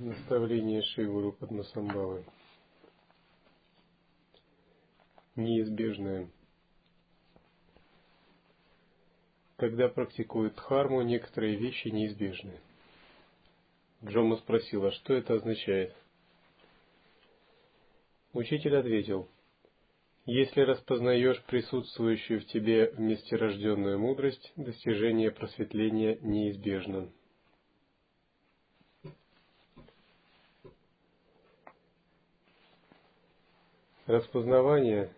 Наставление Шивуру Падмасамбавы. Неизбежное. Когда практикуют дхарму, некоторые вещи неизбежны. Джома спросила, что это означает. Учитель ответил, если распознаешь присутствующую в тебе вместе рожденную мудрость, достижение просветления неизбежно. Распознавание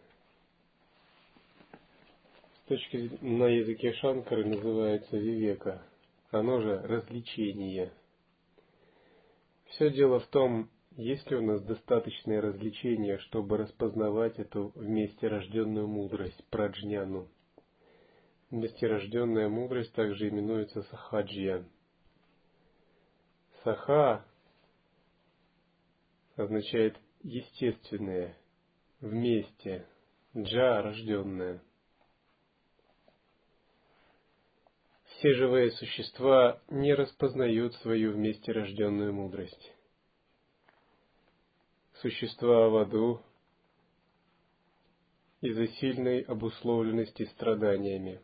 с точки на языке Шанкары называется вивека. Оно же развлечение. Все дело в том, есть ли у нас достаточное развлечение, чтобы распознавать эту вместе рожденную мудрость, праджняну. Вместе рожденная мудрость также именуется сахаджья. Саха означает естественное, вместе, джа рожденная. Все живые существа не распознают свою вместе рожденную мудрость. Существа в аду из-за сильной обусловленности страданиями.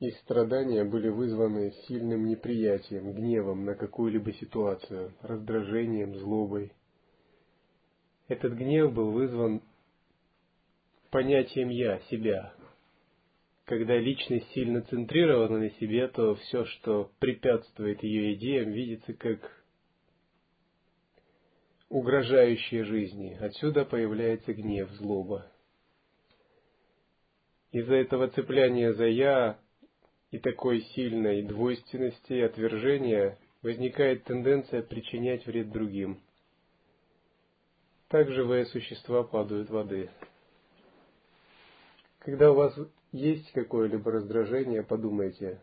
Их страдания были вызваны сильным неприятием, гневом на какую-либо ситуацию, раздражением, злобой, этот гнев был вызван понятием «я», «себя». Когда личность сильно центрирована на себе, то все, что препятствует ее идеям, видится как угрожающее жизни. Отсюда появляется гнев, злоба. Из-за этого цепляния за «я» и такой сильной двойственности и отвержения возникает тенденция причинять вред другим – так живые существа падают в воды. Когда у вас есть какое-либо раздражение, подумайте,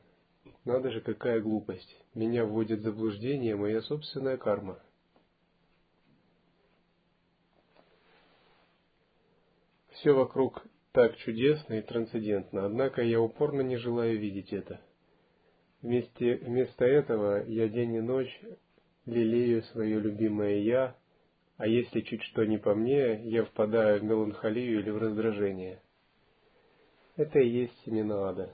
надо же, какая глупость. Меня вводит в заблуждение моя собственная карма. Все вокруг так чудесно и трансцендентно, однако я упорно не желаю видеть это. Вместе, вместо этого я день и ночь лелею свое любимое «я», а если чуть что не по мне, я впадаю в меланхолию или в раздражение. Это и есть семена ада.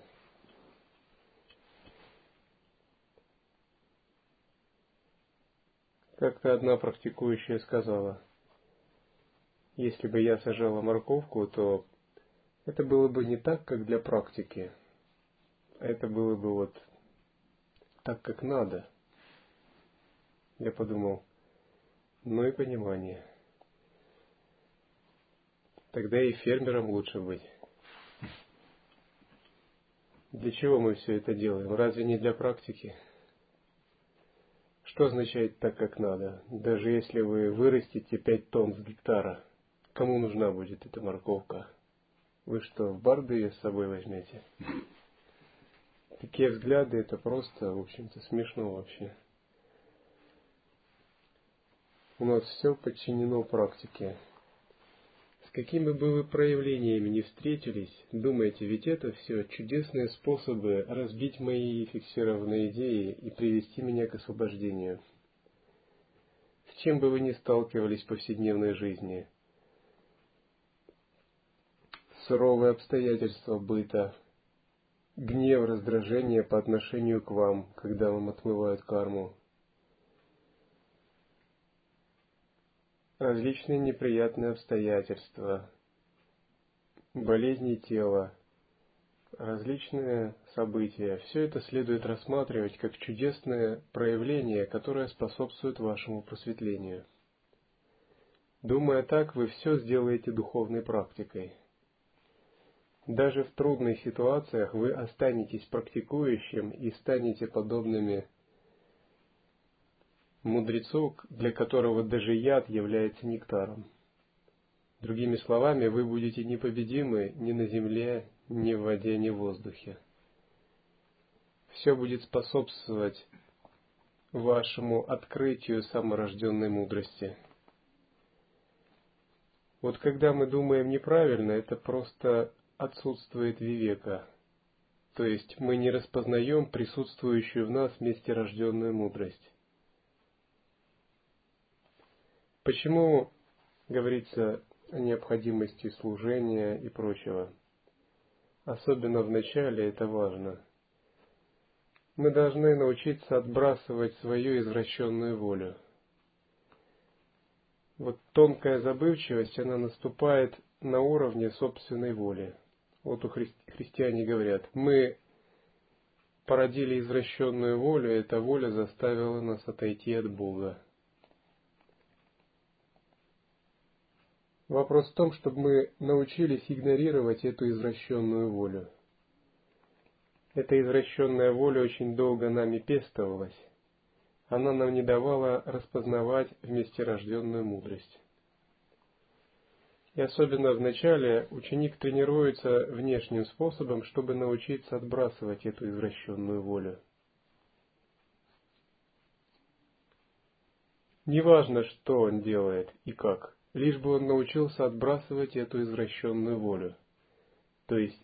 Как-то одна практикующая сказала, если бы я сажала морковку, то это было бы не так, как для практики. А это было бы вот так, как надо. Я подумал, но и понимание. Тогда и фермером лучше быть. Для чего мы все это делаем? Разве не для практики? Что означает так, как надо? Даже если вы вырастите пять тонн с гектара, кому нужна будет эта морковка? Вы что, в барды ее с собой возьмете? Такие взгляды, это просто, в общем-то, смешно вообще. У нас все подчинено практике. С какими бы вы проявлениями не встретились, думайте, ведь это все чудесные способы разбить мои фиксированные идеи и привести меня к освобождению. С чем бы вы ни сталкивались в повседневной жизни, суровые обстоятельства быта, гнев, раздражение по отношению к вам, когда вам отмывают карму, различные неприятные обстоятельства, болезни тела, различные события. Все это следует рассматривать как чудесное проявление, которое способствует вашему просветлению. Думая так, вы все сделаете духовной практикой. Даже в трудных ситуациях вы останетесь практикующим и станете подобными мудрецу, для которого даже яд является нектаром. Другими словами, вы будете непобедимы ни на земле, ни в воде, ни в воздухе. Все будет способствовать вашему открытию саморожденной мудрости. Вот когда мы думаем неправильно, это просто отсутствует вивека. то есть мы не распознаем присутствующую в нас вместе рожденную мудрость. Почему говорится о необходимости служения и прочего? Особенно в начале это важно. Мы должны научиться отбрасывать свою извращенную волю. Вот тонкая забывчивость, она наступает на уровне собственной воли. Вот у хри- христиане говорят, мы породили извращенную волю, и эта воля заставила нас отойти от Бога. Вопрос в том, чтобы мы научились игнорировать эту извращенную волю. Эта извращенная воля очень долго нами пестовалась. Она нам не давала распознавать вместе рожденную мудрость. И особенно в начале ученик тренируется внешним способом, чтобы научиться отбрасывать эту извращенную волю. Неважно, что он делает и как лишь бы он научился отбрасывать эту извращенную волю. То есть,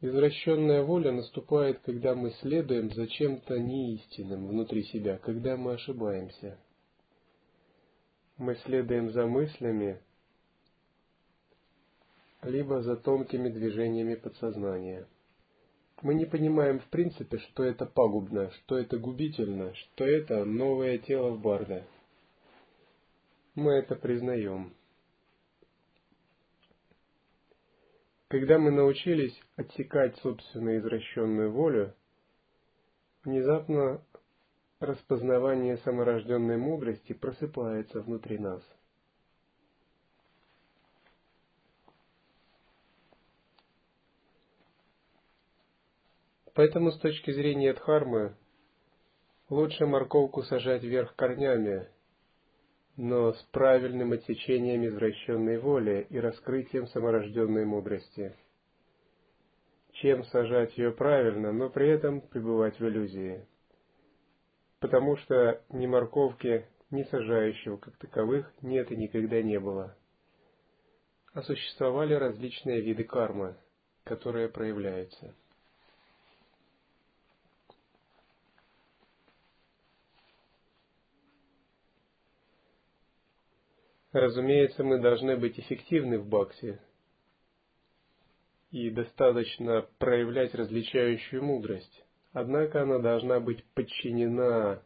извращенная воля наступает, когда мы следуем за чем-то неистинным внутри себя, когда мы ошибаемся. Мы следуем за мыслями, либо за тонкими движениями подсознания. Мы не понимаем в принципе, что это пагубно, что это губительно, что это новое тело в барда мы это признаем. Когда мы научились отсекать собственную извращенную волю, внезапно распознавание саморожденной мудрости просыпается внутри нас. Поэтому с точки зрения Дхармы лучше морковку сажать вверх корнями, но с правильным отсечением извращенной воли и раскрытием саморожденной мудрости. Чем сажать ее правильно, но при этом пребывать в иллюзии. Потому что ни морковки, ни сажающего как таковых нет и никогда не было. А существовали различные виды кармы, которые проявляются. Разумеется, мы должны быть эффективны в баксе и достаточно проявлять различающую мудрость. Однако она должна быть подчинена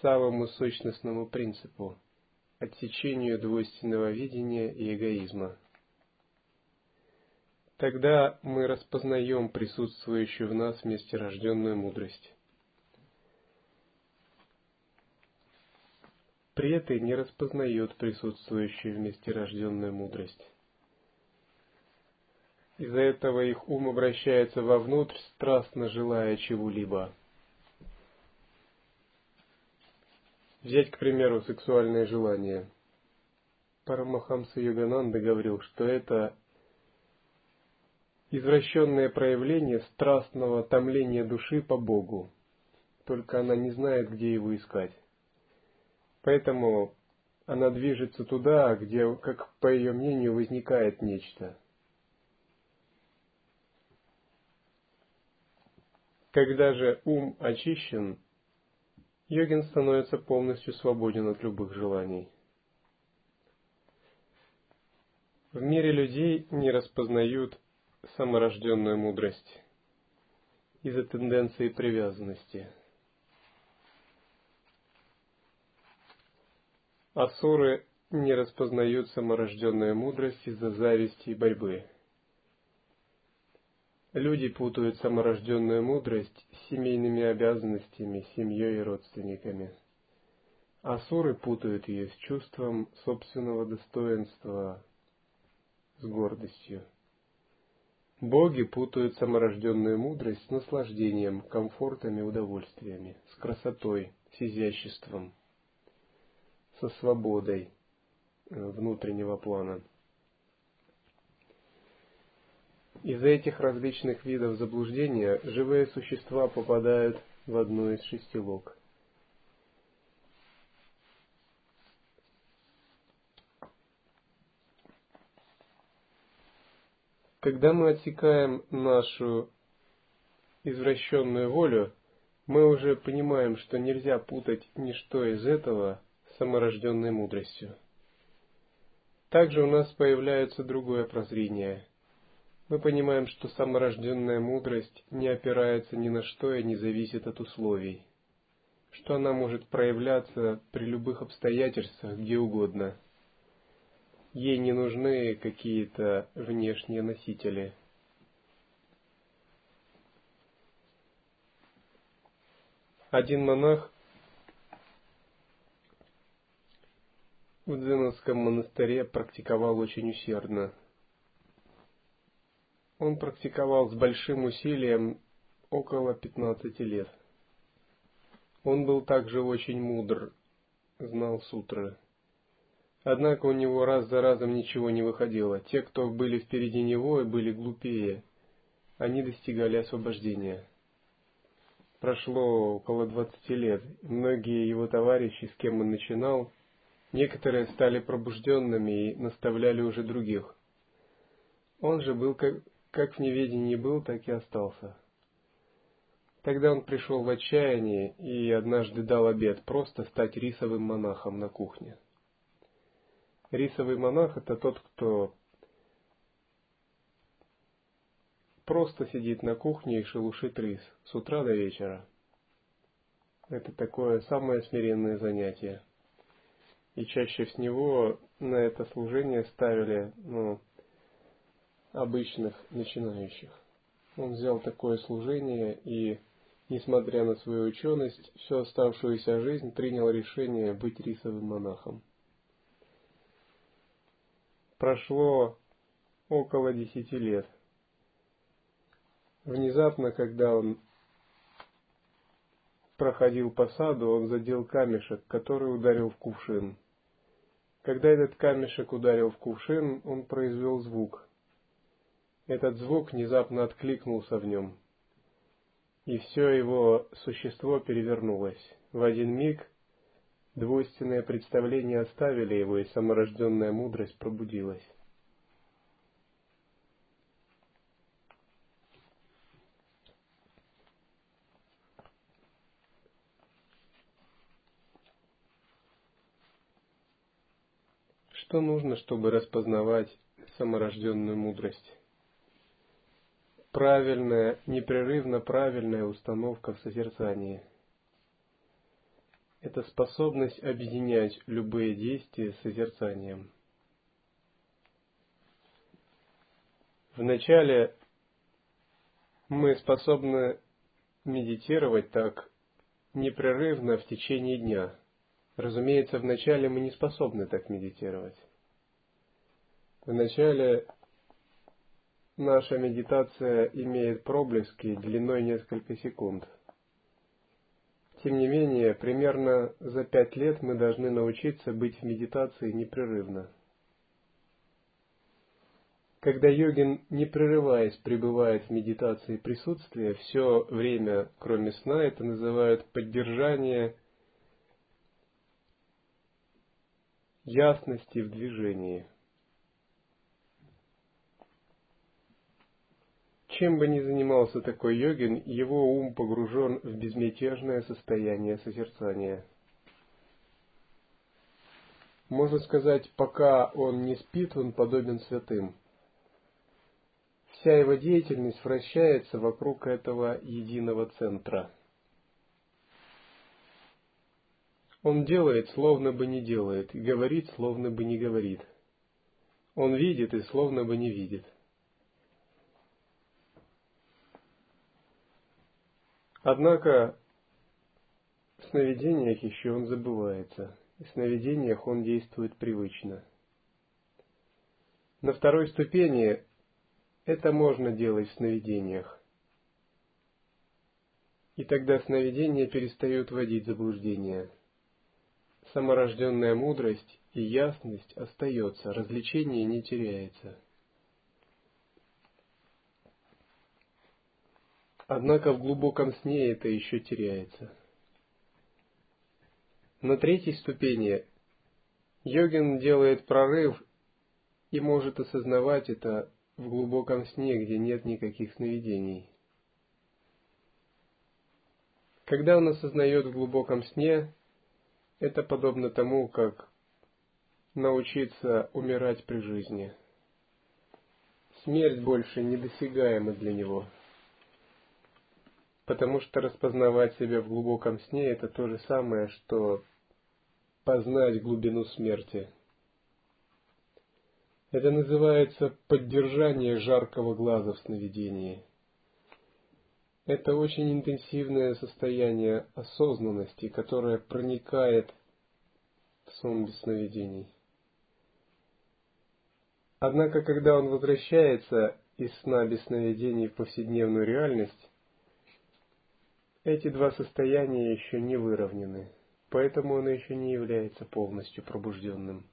самому сущностному принципу – отсечению двойственного видения и эгоизма. Тогда мы распознаем присутствующую в нас вместе рожденную мудрость. Преты не распознает присутствующую вместе рожденную мудрость. Из-за этого их ум обращается вовнутрь, страстно желая чего-либо. Взять, к примеру, сексуальное желание. Парамахамса Йогананда говорил, что это извращенное проявление страстного томления души по Богу, только она не знает, где его искать. Поэтому она движется туда, где, как по ее мнению, возникает нечто. Когда же ум очищен, йогин становится полностью свободен от любых желаний. В мире людей не распознают саморожденную мудрость из-за тенденции привязанности – Асуры не распознают саморожденную мудрость из-за зависти и борьбы. Люди путают саморожденную мудрость с семейными обязанностями, семьей и родственниками. Асуры путают ее с чувством собственного достоинства, с гордостью. Боги путают саморожденную мудрость с наслаждением, комфортом и удовольствиями, с красотой, с изяществом – со свободой э, внутреннего плана. Из-за этих различных видов заблуждения живые существа попадают в одну из шести лог. Когда мы отсекаем нашу извращенную волю, мы уже понимаем, что нельзя путать ничто из этого саморожденной мудростью. Также у нас появляется другое прозрение. Мы понимаем, что саморожденная мудрость не опирается ни на что и не зависит от условий, что она может проявляться при любых обстоятельствах, где угодно. Ей не нужны какие-то внешние носители – Один монах в Дзеновском монастыре практиковал очень усердно. Он практиковал с большим усилием около 15 лет. Он был также очень мудр, знал сутры. Однако у него раз за разом ничего не выходило. Те, кто были впереди него и были глупее, они достигали освобождения. Прошло около двадцати лет. Многие его товарищи, с кем он начинал, некоторые стали пробужденными и наставляли уже других. Он же был как, как в неведении был, так и остался. Тогда он пришел в отчаяние и однажды дал обед просто стать рисовым монахом на кухне. Рисовый монах – это тот, кто просто сидит на кухне и шелушит рис с утра до вечера. Это такое самое смиренное занятие. И чаще всего на это служение ставили ну, обычных начинающих. Он взял такое служение и, несмотря на свою ученость, всю оставшуюся жизнь принял решение быть рисовым монахом. Прошло около десяти лет – Внезапно, когда он проходил по саду, он задел камешек, который ударил в кувшин. Когда этот камешек ударил в кувшин, он произвел звук. Этот звук внезапно откликнулся в нем, и все его существо перевернулось. В один миг двойственные представления оставили его, и саморожденная мудрость пробудилась. Что нужно, чтобы распознавать саморожденную мудрость? Правильная, непрерывно правильная установка в созерцании. Это способность объединять любые действия с созерцанием. Вначале мы способны медитировать так непрерывно в течение дня – Разумеется, вначале мы не способны так медитировать. Вначале наша медитация имеет проблески длиной несколько секунд. Тем не менее, примерно за пять лет мы должны научиться быть в медитации непрерывно. Когда йогин, не прерываясь, пребывает в медитации присутствия, все время, кроме сна, это называют поддержание ясности в движении. Чем бы ни занимался такой йогин, его ум погружен в безмятежное состояние созерцания. Можно сказать, пока он не спит, он подобен святым. Вся его деятельность вращается вокруг этого единого центра – Он делает, словно бы не делает, говорит, словно бы не говорит. Он видит и словно бы не видит. Однако в сновидениях еще он забывается, и в сновидениях он действует привычно. На второй ступени это можно делать в сновидениях. И тогда сновидения перестают вводить заблуждение – саморожденная мудрость и ясность остается, развлечение не теряется. Однако в глубоком сне это еще теряется. На третьей ступени йогин делает прорыв и может осознавать это в глубоком сне, где нет никаких сновидений. Когда он осознает в глубоком сне, это подобно тому, как научиться умирать при жизни. Смерть больше недосягаема для него, потому что распознавать себя в глубоком сне – это то же самое, что познать глубину смерти. Это называется поддержание жаркого глаза в сновидении – это очень интенсивное состояние осознанности, которое проникает в сон без сновидений. Однако, когда он возвращается из сна без сновидений в повседневную реальность, эти два состояния еще не выровнены, поэтому он еще не является полностью пробужденным.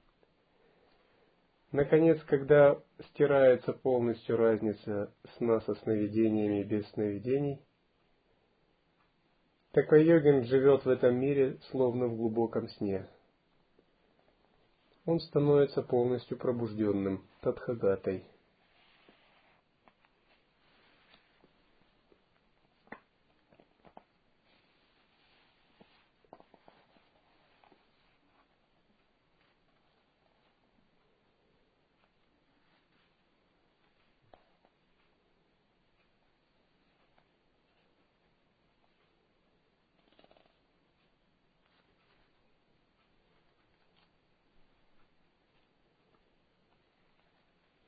Наконец, когда стирается полностью разница сна со сновидениями и без сновидений, такой йогин живет в этом мире словно в глубоком сне. Он становится полностью пробужденным, тадхагатой –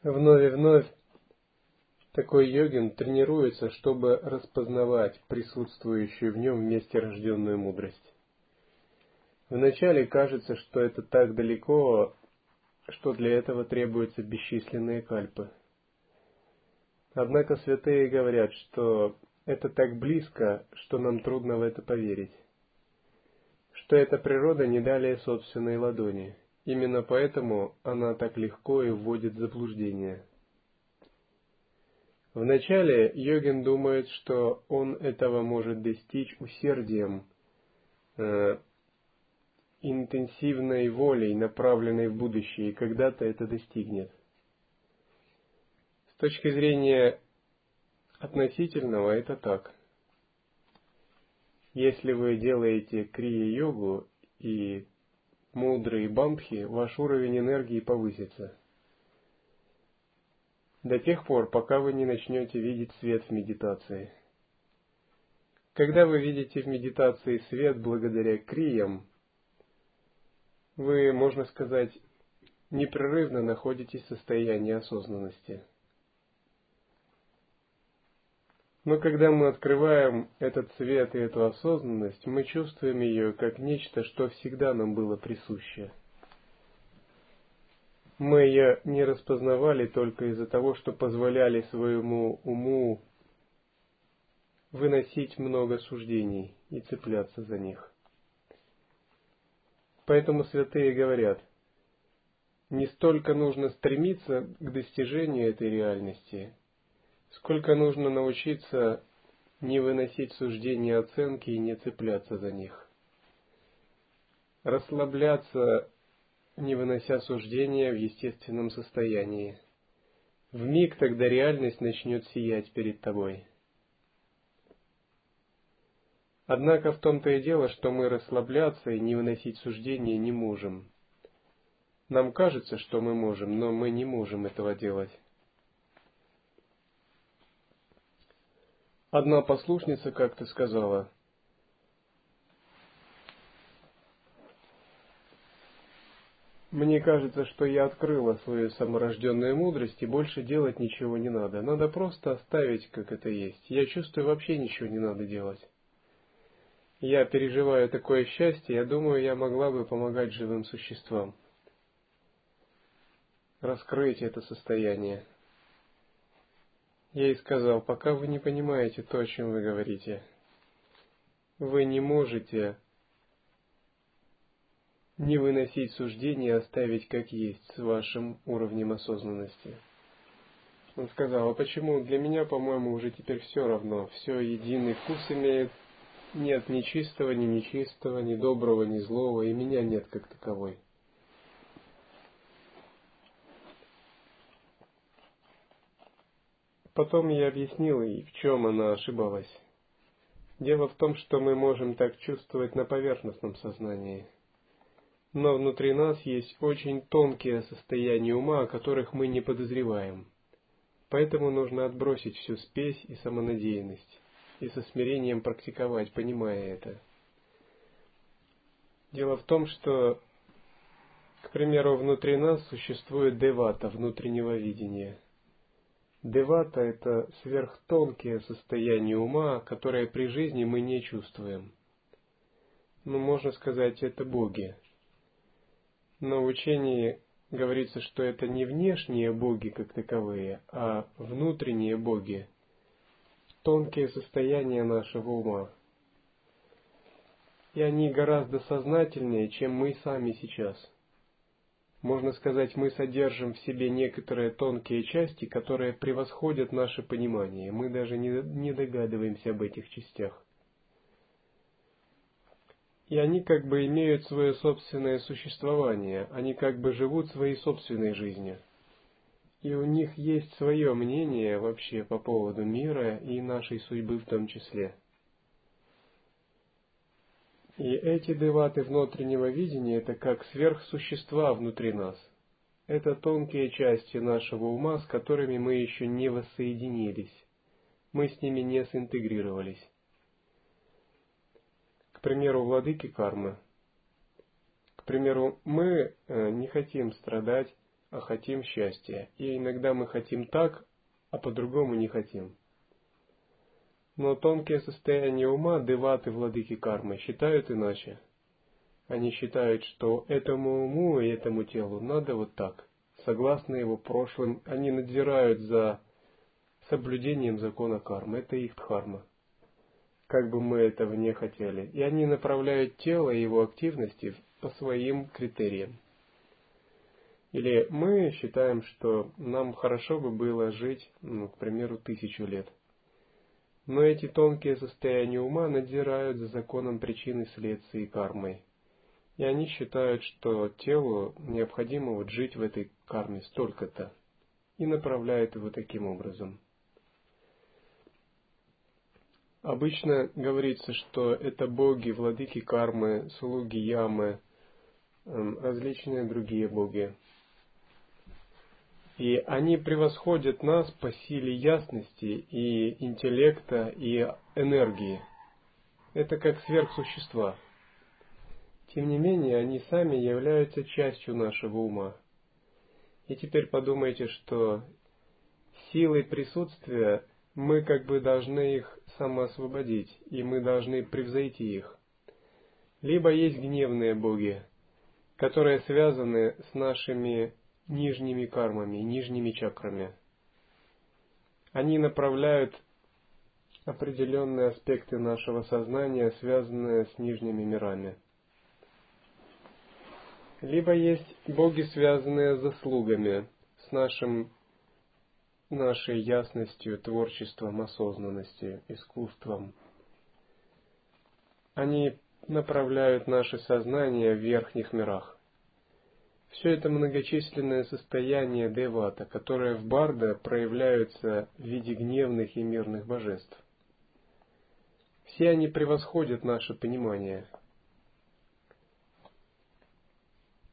Вновь и вновь такой йогин тренируется, чтобы распознавать присутствующую в нем вместе рожденную мудрость. Вначале кажется, что это так далеко, что для этого требуются бесчисленные кальпы. Однако святые говорят, что это так близко, что нам трудно в это поверить, что эта природа не далее собственной ладони – Именно поэтому она так легко и вводит в заблуждение. Вначале йогин думает, что он этого может достичь усердием, э, интенсивной волей, направленной в будущее, и когда-то это достигнет. С точки зрения относительного это так. Если вы делаете крия-йогу и мудрые бамбхи, ваш уровень энергии повысится. До тех пор, пока вы не начнете видеть свет в медитации. Когда вы видите в медитации свет благодаря криям, вы, можно сказать, непрерывно находитесь в состоянии осознанности. Но когда мы открываем этот свет и эту осознанность, мы чувствуем ее как нечто, что всегда нам было присуще. Мы ее не распознавали только из-за того, что позволяли своему уму выносить много суждений и цепляться за них. Поэтому святые говорят, не столько нужно стремиться к достижению этой реальности, Сколько нужно научиться не выносить суждения оценки и не цепляться за них. Расслабляться, не вынося суждения в естественном состоянии. В миг тогда реальность начнет сиять перед тобой. Однако в том-то и дело, что мы расслабляться и не выносить суждения не можем. Нам кажется, что мы можем, но мы не можем этого делать. Одна послушница как-то сказала, Мне кажется, что я открыла свою саморожденную мудрость, и больше делать ничего не надо. Надо просто оставить, как это есть. Я чувствую, вообще ничего не надо делать. Я переживаю такое счастье, я думаю, я могла бы помогать живым существам. Раскрыть это состояние. Я ей сказал, пока вы не понимаете то, о чем вы говорите, вы не можете не выносить суждения и оставить как есть с вашим уровнем осознанности. Он сказал, а почему? Для меня, по-моему, уже теперь все равно. Все единый вкус имеет. Нет ни чистого, ни нечистого, ни доброго, ни злого, и меня нет как таковой. Потом я объяснил ей, в чем она ошибалась. Дело в том, что мы можем так чувствовать на поверхностном сознании. Но внутри нас есть очень тонкие состояния ума, о которых мы не подозреваем. Поэтому нужно отбросить всю спесь и самонадеянность, и со смирением практиковать, понимая это. Дело в том, что, к примеру, внутри нас существует девата внутреннего видения – Девата – это сверхтонкие состояния ума, которые при жизни мы не чувствуем. Ну, можно сказать, это боги. Но в учении говорится, что это не внешние боги как таковые, а внутренние боги, тонкие состояния нашего ума. И они гораздо сознательнее, чем мы сами сейчас – можно сказать, мы содержим в себе некоторые тонкие части, которые превосходят наше понимание. Мы даже не, догадываемся об этих частях. И они как бы имеют свое собственное существование, они как бы живут своей собственной жизнью. И у них есть свое мнение вообще по поводу мира и нашей судьбы в том числе. И эти деваты внутреннего видения – это как сверхсущества внутри нас. Это тонкие части нашего ума, с которыми мы еще не воссоединились. Мы с ними не синтегрировались. К примеру, владыки кармы. К примеру, мы э, не хотим страдать, а хотим счастья. И иногда мы хотим так, а по-другому не хотим. Но тонкие состояния ума, деваты, владыки кармы, считают иначе. Они считают, что этому уму и этому телу надо вот так. Согласно его прошлым, они надзирают за соблюдением закона кармы. Это их дхарма. Как бы мы этого не хотели. И они направляют тело и его активности по своим критериям. Или мы считаем, что нам хорошо бы было жить, ну, к примеру, тысячу лет – но эти тонкие состояния ума надзирают за законом причины следствия и кармой. И они считают, что телу необходимо вот жить в этой карме столько-то, и направляют его таким образом. Обычно говорится, что это боги, владыки кармы, слуги ямы, эм, различные другие боги. И они превосходят нас по силе ясности и интеллекта и энергии. Это как сверхсущества. Тем не менее, они сами являются частью нашего ума. И теперь подумайте, что силой присутствия мы как бы должны их самоосвободить, и мы должны превзойти их. Либо есть гневные боги, которые связаны с нашими нижними кармами, нижними чакрами. Они направляют определенные аспекты нашего сознания, связанные с нижними мирами. Либо есть боги, связанные с заслугами, с нашим, нашей ясностью, творчеством, осознанностью, искусством. Они направляют наше сознание в верхних мирах. Все это многочисленное состояние девата, которое в барда проявляются в виде гневных и мирных божеств. Все они превосходят наше понимание.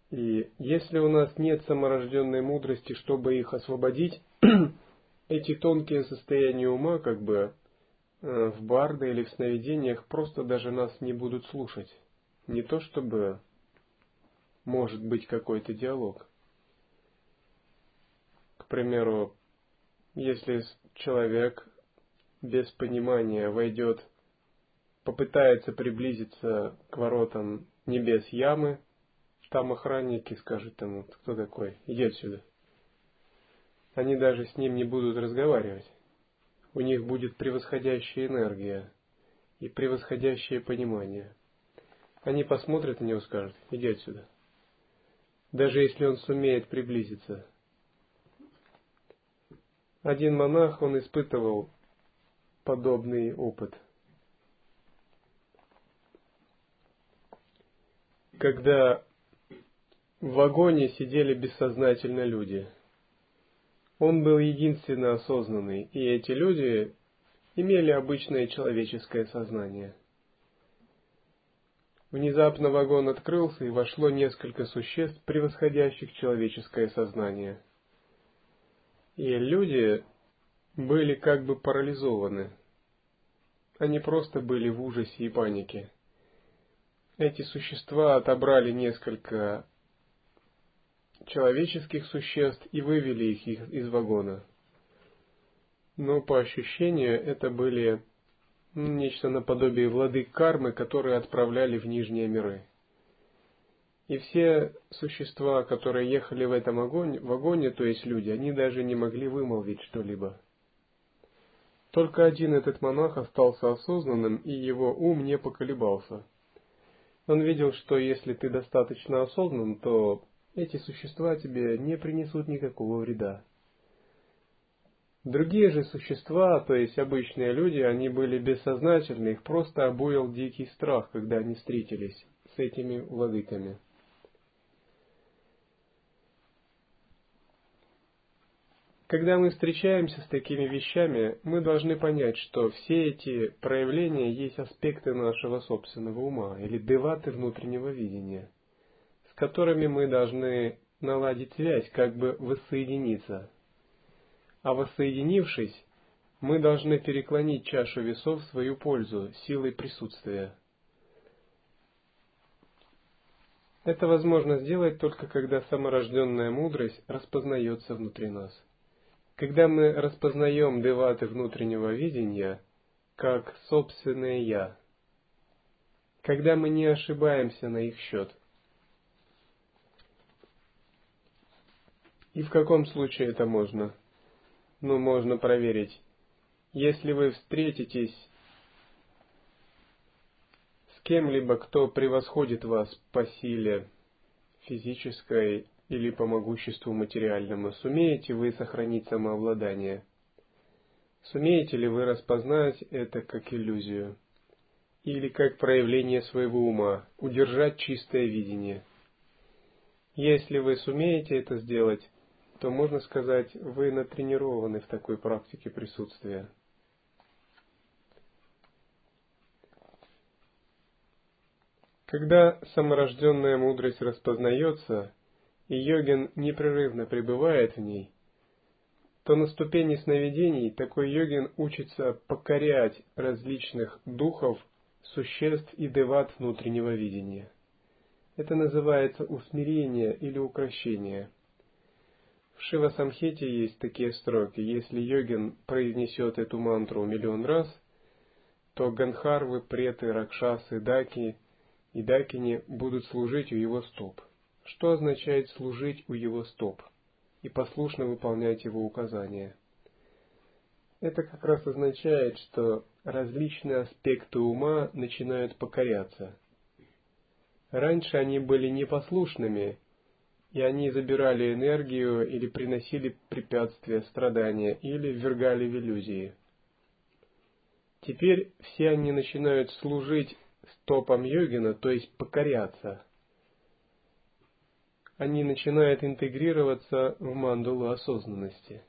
И если у нас нет саморожденной мудрости, чтобы их освободить, эти тонкие состояния ума, как бы э, в барда или в сновидениях, просто даже нас не будут слушать. Не то чтобы может быть какой-то диалог. К примеру, если человек без понимания войдет, попытается приблизиться к воротам небес ямы, там охранники скажут ему, кто такой, иди отсюда. Они даже с ним не будут разговаривать. У них будет превосходящая энергия и превосходящее понимание. Они посмотрят на него и скажут, иди отсюда даже если он сумеет приблизиться. Один монах, он испытывал подобный опыт. Когда в вагоне сидели бессознательно люди. Он был единственно осознанный, и эти люди имели обычное человеческое сознание. Внезапно вагон открылся, и вошло несколько существ, превосходящих человеческое сознание. И люди были как бы парализованы. Они просто были в ужасе и панике. Эти существа отобрали несколько человеческих существ и вывели их из вагона. Но по ощущению это были нечто наподобие владык кармы, которые отправляли в нижние миры. И все существа, которые ехали в этом вагоне, то есть люди, они даже не могли вымолвить что-либо. Только один этот монах остался осознанным, и его ум не поколебался. Он видел, что если ты достаточно осознан, то эти существа тебе не принесут никакого вреда. Другие же существа, то есть обычные люди, они были бессознательны, их просто обуял дикий страх, когда они встретились с этими владыками. Когда мы встречаемся с такими вещами, мы должны понять, что все эти проявления есть аспекты нашего собственного ума или деваты внутреннего видения, с которыми мы должны наладить связь, как бы воссоединиться. А воссоединившись, мы должны переклонить чашу весов в свою пользу силой присутствия. Это возможно сделать только когда саморожденная мудрость распознается внутри нас. Когда мы распознаем деваты внутреннего видения как собственное «я», когда мы не ошибаемся на их счет. И в каком случае это можно? Ну, можно проверить. Если вы встретитесь с кем-либо, кто превосходит вас по силе физической или по могуществу материальному, сумеете вы сохранить самообладание? Сумеете ли вы распознать это как иллюзию? Или как проявление своего ума, удержать чистое видение? Если вы сумеете это сделать, то можно сказать, вы натренированы в такой практике присутствия. Когда саморожденная мудрость распознается, и йогин непрерывно пребывает в ней, то на ступени сновидений такой йогин учится покорять различных духов, существ и деват внутреннего видения. Это называется усмирение или укращение. В Шива Самхете есть такие строки. Если йогин произнесет эту мантру миллион раз, то ганхарвы, преты, ракшасы, даки и дакини будут служить у его стоп что означает служить у его стоп и послушно выполнять его указания. Это как раз означает, что различные аспекты ума начинают покоряться. Раньше они были непослушными, и они забирали энергию или приносили препятствия, страдания, или ввергали в иллюзии. Теперь все они начинают служить стопам йогина, то есть покоряться – они начинают интегрироваться в мандулу осознанности.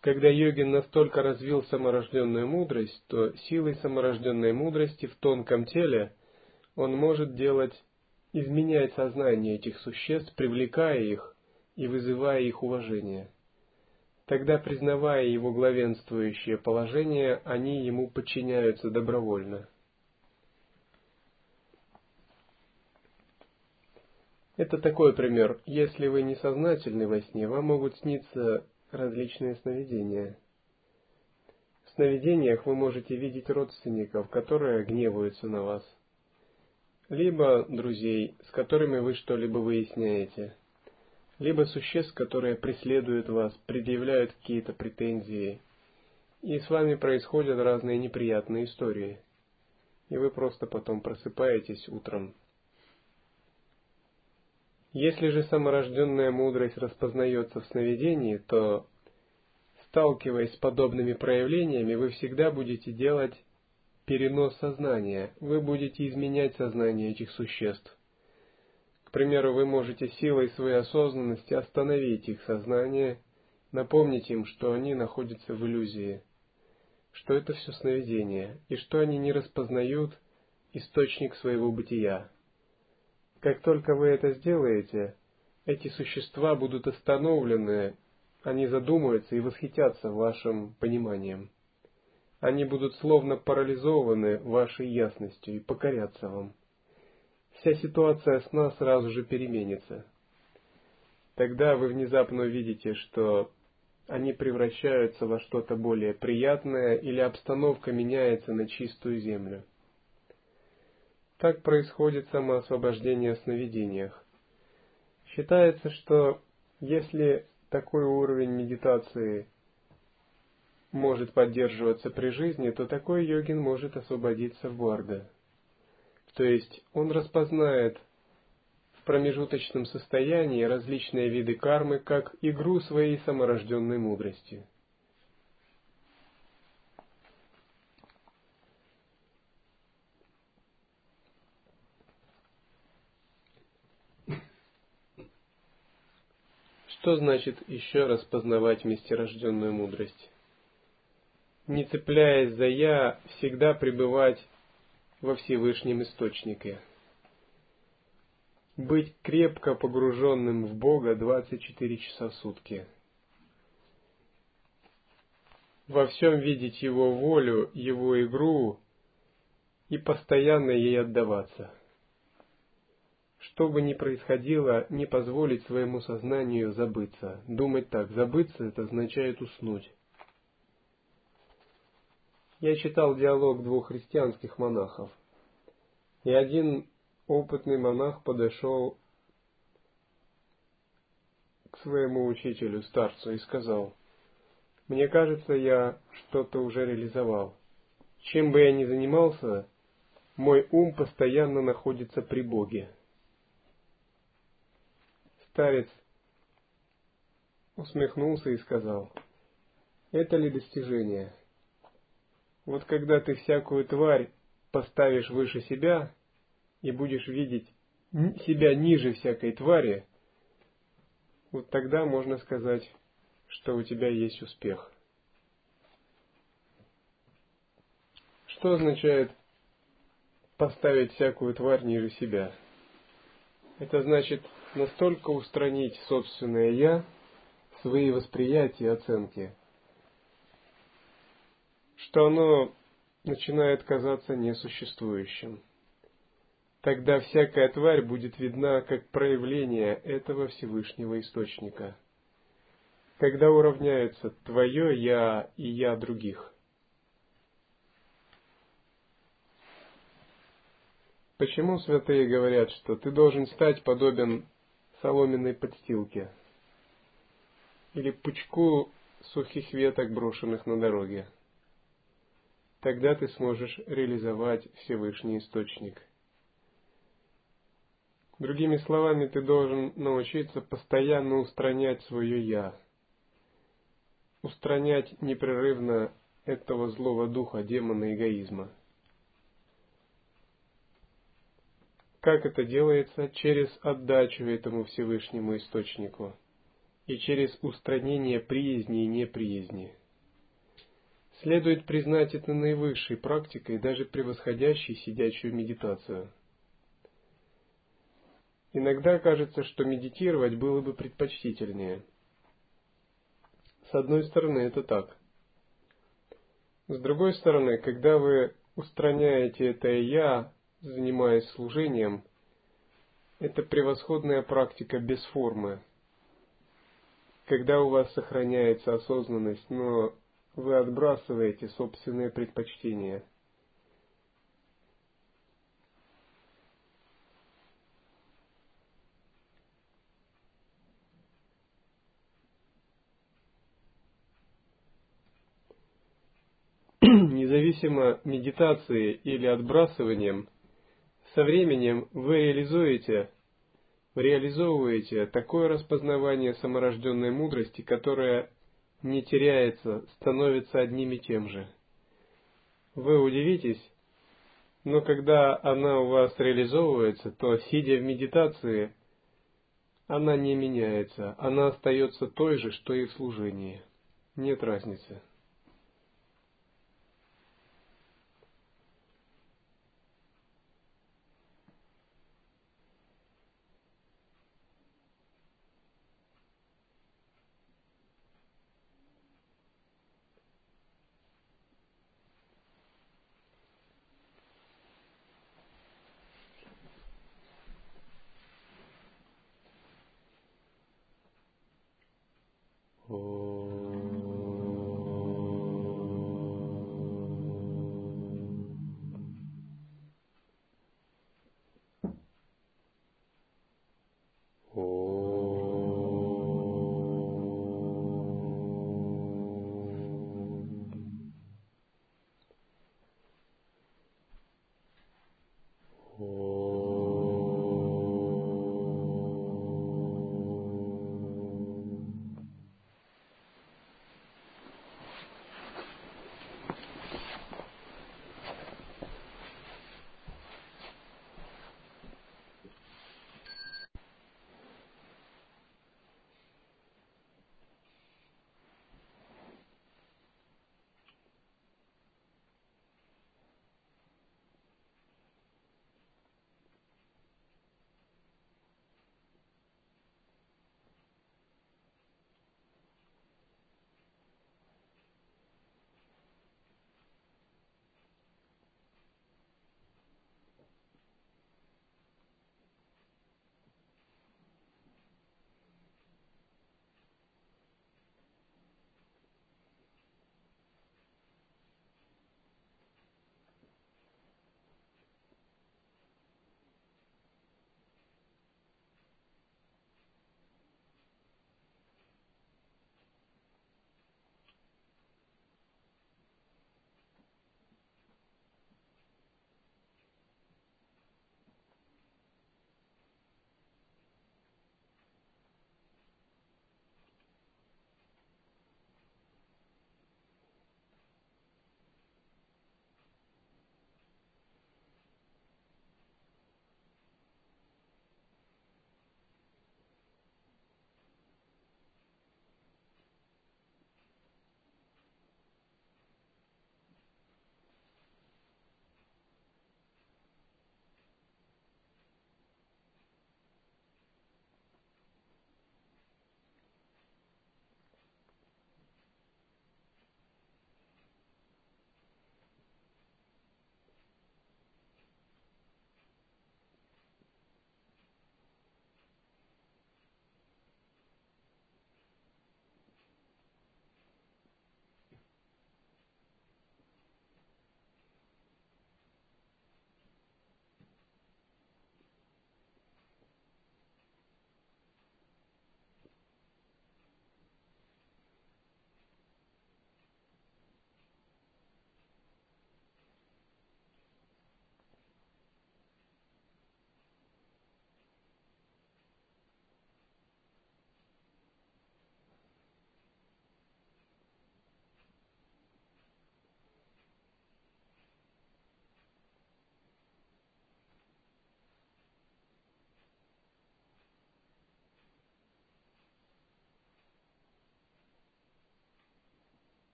Когда йогин настолько развил саморожденную мудрость, то силой саморожденной мудрости в тонком теле он может делать, изменять сознание этих существ, привлекая их и вызывая их уважение. Тогда, признавая его главенствующее положение, они ему подчиняются добровольно. Это такой пример. Если вы несознательны во сне, вам могут сниться различные сновидения. В сновидениях вы можете видеть родственников, которые гневаются на вас, либо друзей, с которыми вы что-либо выясняете, либо существ, которые преследуют вас, предъявляют какие-то претензии, и с вами происходят разные неприятные истории, и вы просто потом просыпаетесь утром. Если же саморожденная мудрость распознается в сновидении, то, сталкиваясь с подобными проявлениями, вы всегда будете делать перенос сознания, вы будете изменять сознание этих существ. К примеру, вы можете силой своей осознанности остановить их сознание напомнить им, что они находятся в иллюзии, что это все сновидение, и что они не распознают источник своего бытия. Как только вы это сделаете, эти существа будут остановлены, они задумаются и восхитятся вашим пониманием. Они будут словно парализованы вашей ясностью и покорятся вам. Вся ситуация сна сразу же переменится. Тогда вы внезапно увидите, что они превращаются во что-то более приятное или обстановка меняется на чистую землю. Так происходит самоосвобождение в сновидениях. Считается, что если такой уровень медитации может поддерживаться при жизни, то такой йогин может освободиться в Барда. То есть он распознает в промежуточном состоянии различные виды кармы как игру своей саморожденной мудрости. Что значит еще раз познавать местерожденную мудрость? Не цепляясь за «я», всегда пребывать во Всевышнем Источнике. Быть крепко погруженным в Бога 24 часа в сутки. Во всем видеть Его волю, Его игру и постоянно ей отдаваться. Что бы ни происходило, не позволить своему сознанию забыться. Думать так, забыться это означает уснуть. Я читал диалог двух христианских монахов. И один опытный монах подошел к своему учителю, старцу, и сказал, «Мне кажется, я что-то уже реализовал. Чем бы я ни занимался, мой ум постоянно находится при Боге». Старец усмехнулся и сказал, «Это ли достижение?» Вот когда ты всякую тварь поставишь выше себя и будешь видеть себя ниже всякой твари, вот тогда можно сказать, что у тебя есть успех. Что означает поставить всякую тварь ниже себя? Это значит настолько устранить собственное «я», свои восприятия и оценки – что оно начинает казаться несуществующим. Тогда всякая тварь будет видна как проявление этого Всевышнего Источника. Когда уравняются твое «я» и «я» других. Почему святые говорят, что ты должен стать подобен соломенной подстилке или пучку сухих веток, брошенных на дороге? Тогда ты сможешь реализовать Всевышний Источник. Другими словами, ты должен научиться постоянно устранять свое «я», устранять непрерывно этого злого духа, демона эгоизма. Как это делается? Через отдачу этому Всевышнему Источнику и через устранение приязни и неприязни – Следует признать это наивысшей практикой, даже превосходящей сидячую медитацию. Иногда кажется, что медитировать было бы предпочтительнее. С одной стороны, это так. С другой стороны, когда вы устраняете это «я», занимаясь служением, это превосходная практика без формы. Когда у вас сохраняется осознанность, но вы отбрасываете собственные предпочтения. Независимо медитации или отбрасыванием, со временем вы реализуете, реализовываете такое распознавание саморожденной мудрости, которое не теряется, становится одним и тем же. Вы удивитесь, но когда она у вас реализовывается, то, сидя в медитации, Она не меняется, она остается той же, что и в служении. Нет разницы.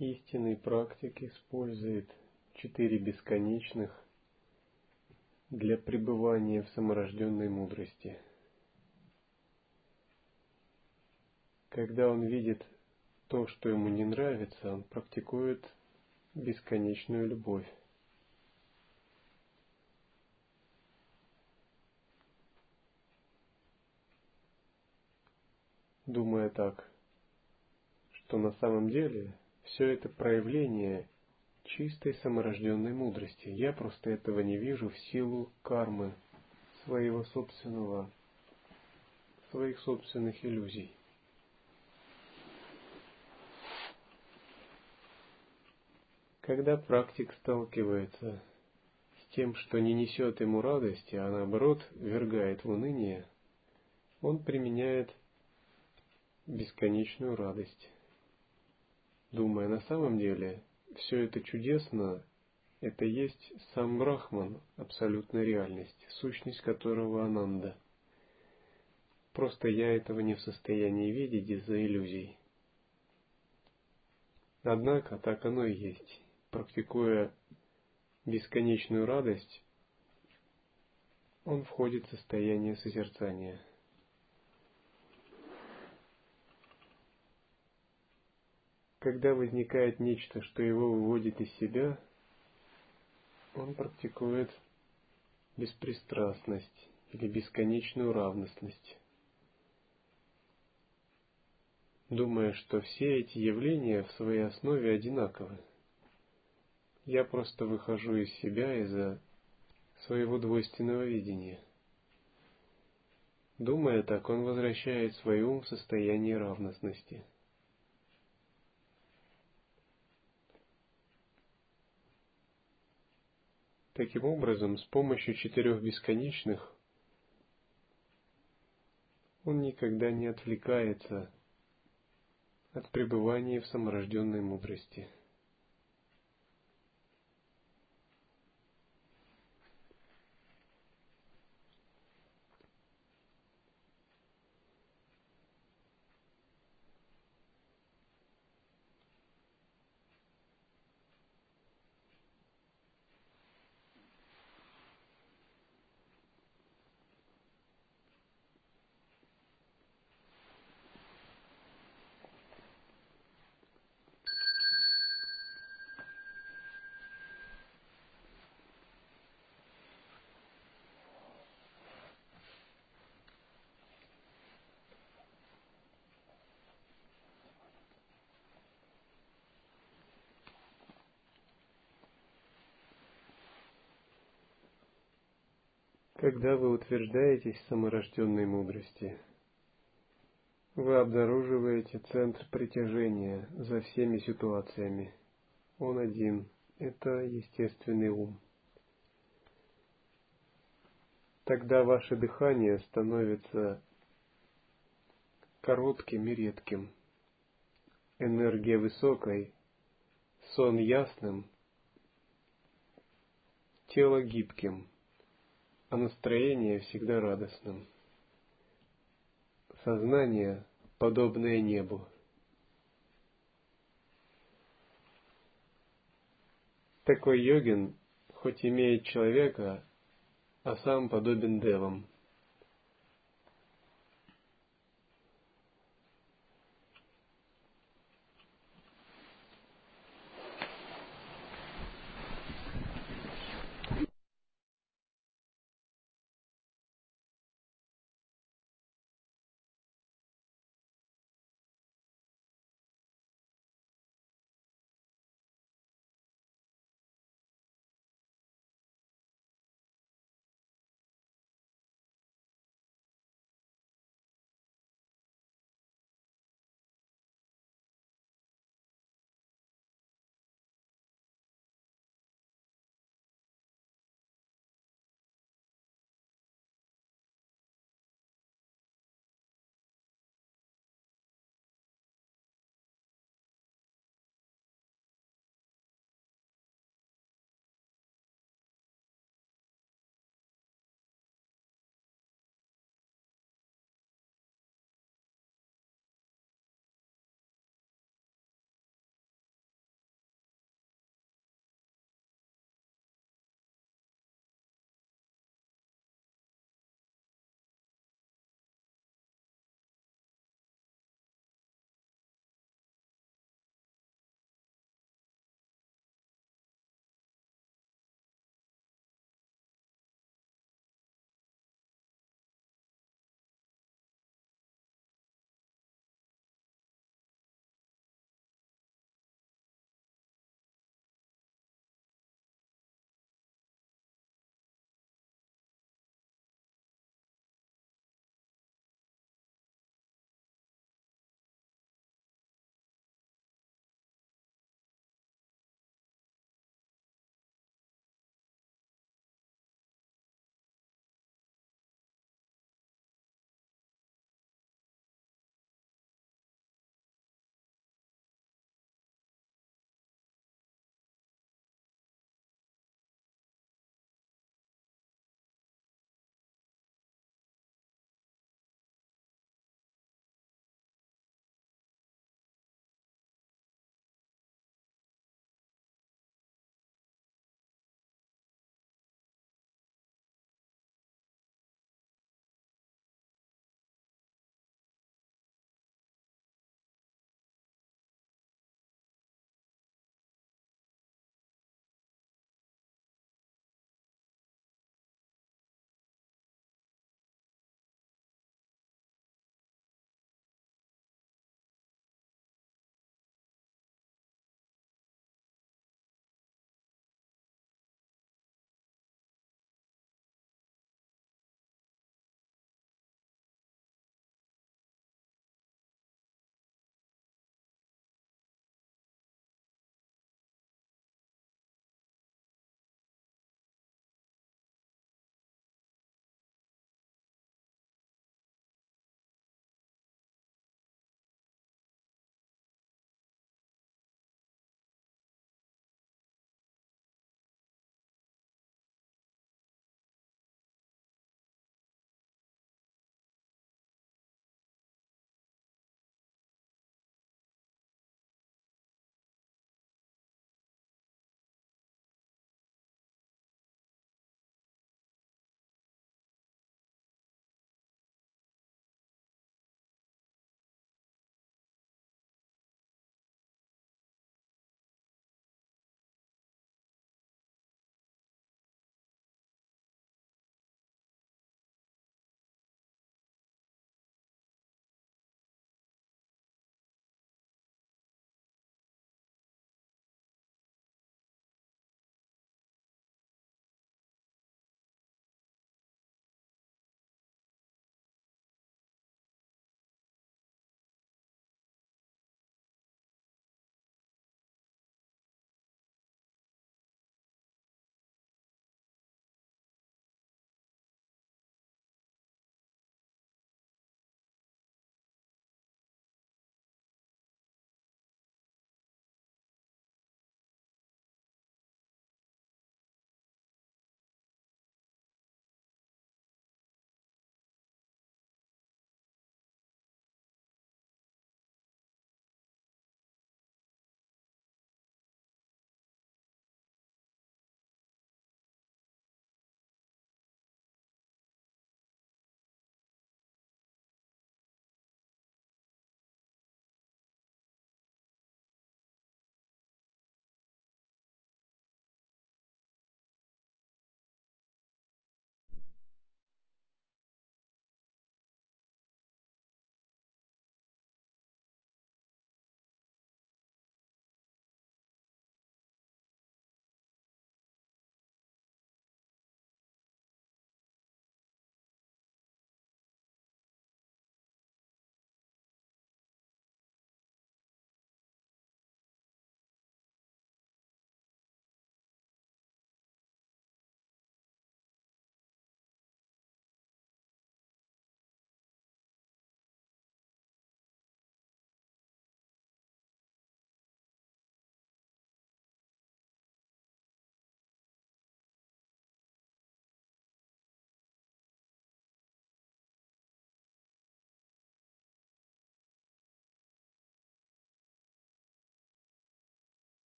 Истинный практик использует четыре бесконечных для пребывания в саморожденной мудрости. Когда он видит то, что ему не нравится, он практикует бесконечную любовь. Думая так, что на самом деле все это проявление чистой саморожденной мудрости. Я просто этого не вижу в силу кармы своего собственного, своих собственных иллюзий. Когда практик сталкивается с тем, что не несет ему радости, а наоборот вергает в уныние, он применяет бесконечную радость, думая на самом деле все это чудесно, это есть сам Брахман, абсолютная реальность, сущность которого Ананда. Просто я этого не в состоянии видеть из-за иллюзий. Однако так оно и есть. Практикуя бесконечную радость, он входит в состояние созерцания – Когда возникает нечто, что его выводит из себя, он практикует беспристрастность или бесконечную равностность, думая, что все эти явления в своей основе одинаковы. Я просто выхожу из себя из-за своего двойственного видения. Думая так, он возвращает свой ум в состояние равностности – Таким образом, с помощью четырех бесконечных он никогда не отвлекается от пребывания в саморожденной мудрости – Когда вы утверждаетесь саморожденной мудрости, вы обнаруживаете центр притяжения за всеми ситуациями. Он один. Это естественный ум. Тогда ваше дыхание становится коротким и редким. Энергия высокой, сон ясным, тело гибким – а настроение всегда радостным. Сознание, подобное небу. Такой йогин, хоть имеет человека, а сам подобен девам –